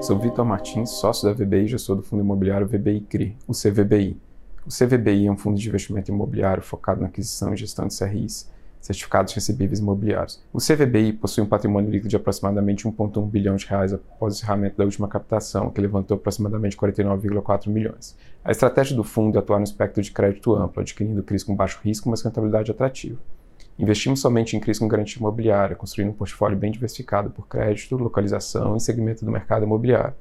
Sou Vitor Martins, sócio da VBI e gestor do fundo imobiliário VBI CRI, o CVBI. O CVBI é um fundo de investimento imobiliário focado na aquisição e gestão de CRIs, certificados recebíveis imobiliários. O CVBI possui um patrimônio líquido de aproximadamente 1,1 bilhão de reais após o encerramento da última captação, que levantou aproximadamente 49,4 milhões. A estratégia do fundo é atuar no espectro de crédito amplo, adquirindo CRIs com baixo risco, mas rentabilidade atrativa. Investimos somente em CRIs com garantia imobiliária, construindo um portfólio bem diversificado por crédito, localização e segmento do mercado imobiliário.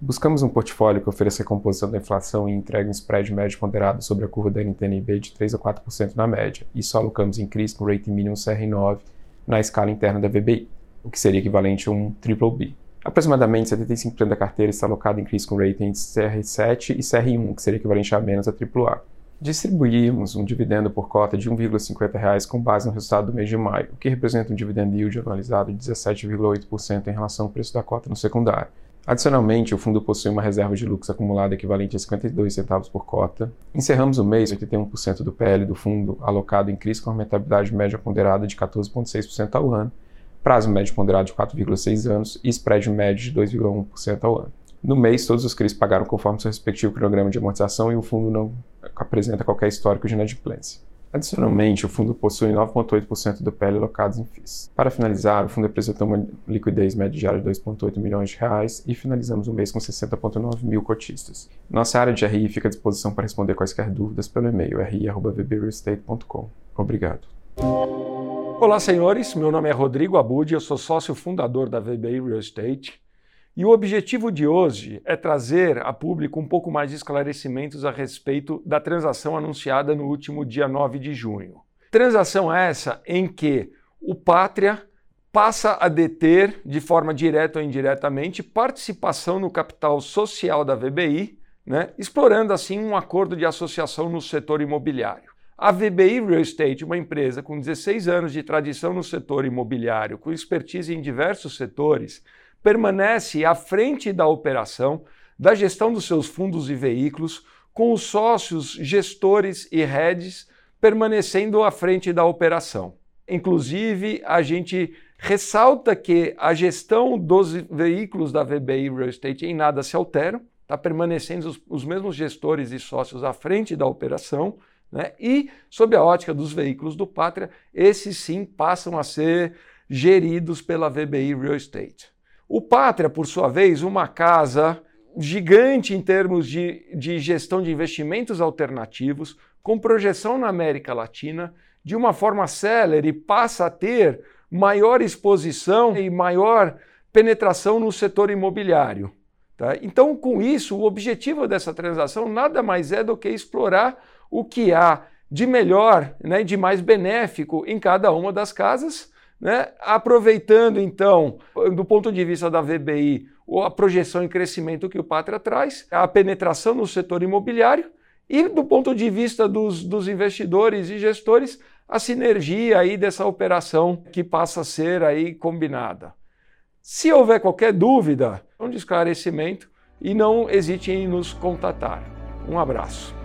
Buscamos um portfólio que ofereça a composição da inflação e entregue um spread médio ponderado sobre a curva da NTNB de 3 a 4% na média, e só alocamos em CRIs com rating mínimo CR9 na escala interna da VBI, o que seria equivalente a um BBB. Aproximadamente 75% da carteira está alocada em CRIs com ratings CR7 e CR1, que seria equivalente a menos a AAA. Distribuímos um dividendo por cota de R$ 1,50 com base no resultado do mês de maio, o que representa um dividend yield anualizado de 17,8% em relação ao preço da cota no secundário. Adicionalmente, o fundo possui uma reserva de lucro acumulada equivalente a 52 centavos por cota. Encerramos o mês 81% do PL do fundo alocado em CRIs com rentabilidade média ponderada de 14,6% ao ano, prazo médio ponderado de 4,6 anos e spread médio de 2,1% ao ano. No mês, todos os CRIs pagaram conforme seu respectivo cronograma de amortização e o fundo não apresenta qualquer histórico de inadimplência. Adicionalmente, o fundo possui 9,8% do PL alocados em FIIs. Para finalizar, o fundo apresentou uma liquidez média diária de 2,8 milhões de reais e finalizamos o mês com 60,9 mil cotistas. Nossa área de RI fica à disposição para responder quaisquer dúvidas pelo e-mail ri.vbrealestate.com. Obrigado. Olá, senhores. Meu nome é Rodrigo Abud, eu sou sócio fundador da VBI Real Estate e o objetivo de hoje é trazer a público um pouco mais de esclarecimentos a respeito da transação anunciada no último dia 9 de junho. Transação essa em que o Pátria passa a deter, de forma direta ou indiretamente, participação no capital social da VBI, né, explorando assim um acordo de associação no setor imobiliário. A VBI Real Estate, uma empresa com 16 anos de tradição no setor imobiliário, com expertise em diversos setores, permanece à frente da operação, da gestão dos seus fundos e veículos, com os sócios, gestores e heads permanecendo à frente da operação. Inclusive, a gente ressalta que a gestão dos veículos da VBI Real Estate em nada se altera, está permanecendo os, os, mesmos gestores e sócios à frente da operação, né? e, sob a ótica dos veículos do Pátria, esses sim passam a ser geridos pela VBI Real Estate. O Pátria, por sua vez, uma casa gigante em termos de, de gestão de investimentos alternativos, com projeção na América Latina, de uma forma célere, passa a ter maior exposição e maior penetração no setor imobiliário. Tá? Então, com isso, o objetivo dessa transação nada mais é do que explorar o que há de melhor, né, de mais benéfico em cada uma das casas né? Aproveitando, então, do ponto de vista da VBI, a projeção em crescimento que o Pátria traz, a penetração no setor imobiliário e, do ponto de vista dos, dos investidores e gestores, a sinergia aí dessa operação que passa a ser aí combinada. Se houver qualquer dúvida, um esclarecimento e não hesite em nos contatar. Um abraço.